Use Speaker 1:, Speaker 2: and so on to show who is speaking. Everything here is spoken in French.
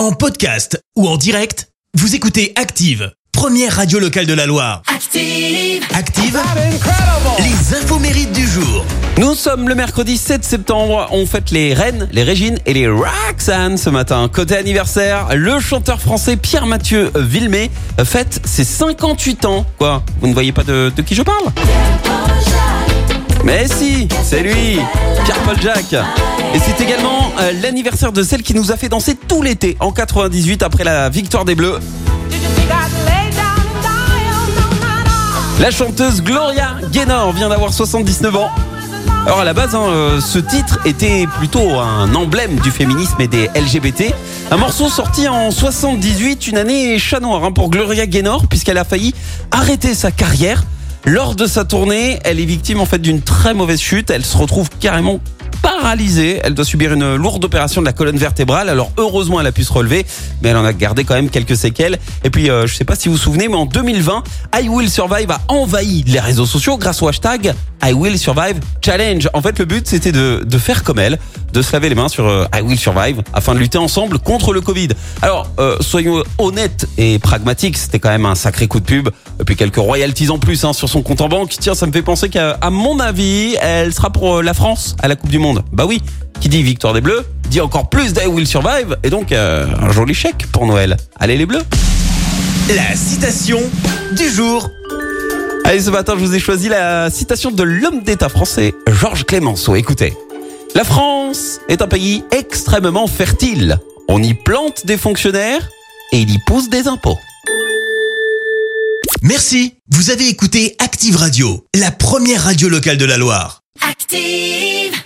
Speaker 1: En podcast ou en direct, vous écoutez Active, première radio locale de la Loire.
Speaker 2: Active.
Speaker 1: Active, les infos mérites du jour.
Speaker 3: Nous sommes le mercredi 7 septembre, on fête les reines, les régines et les Roxanne ce matin. Côté anniversaire, le chanteur français Pierre-Mathieu Villemé fête ses 58 ans. Quoi Vous ne voyez pas de, de qui je parle? Mais si, c'est lui, Pierre-Paul Jacques. Et c'est également euh, l'anniversaire de celle qui nous a fait danser tout l'été en 98 après la victoire des Bleus. La chanteuse Gloria Gaynor vient d'avoir 79 ans. Alors à la base, hein, euh, ce titre était plutôt un emblème du féminisme et des LGBT. Un morceau sorti en 78, une année chat noir hein, pour Gloria Gaynor, puisqu'elle a failli arrêter sa carrière. Lors de sa tournée, elle est victime en fait d'une très mauvaise chute. Elle se retrouve carrément paralysée. Elle doit subir une lourde opération de la colonne vertébrale. Alors heureusement, elle a pu se relever, mais elle en a gardé quand même quelques séquelles. Et puis, euh, je sais pas si vous vous souvenez, mais en 2020, I Will Survive a envahi les réseaux sociaux grâce au hashtag I Will Survive Challenge. En fait, le but, c'était de, de faire comme elle, de se laver les mains sur euh, I Will Survive afin de lutter ensemble contre le Covid. Alors, euh, soyons honnêtes et pragmatiques, c'était quand même un sacré coup de pub. Et puis quelques royalties en plus hein, sur son compte en banque. Tiens, ça me fait penser qu'à à mon avis, elle sera pour euh, la France à la Coupe du Monde. Bah oui, qui dit victoire des Bleus, dit encore plus d'I Will Survive. Et donc, euh, un joli chèque pour Noël. Allez les Bleus
Speaker 1: La citation du jour.
Speaker 3: Allez, ce matin, je vous ai choisi la citation de l'homme d'État français, Georges Clémenceau. Écoutez. La France est un pays extrêmement fertile. On y plante des fonctionnaires et il y pousse des impôts.
Speaker 1: Merci, vous avez écouté Active Radio, la première radio locale de la Loire.
Speaker 2: Active.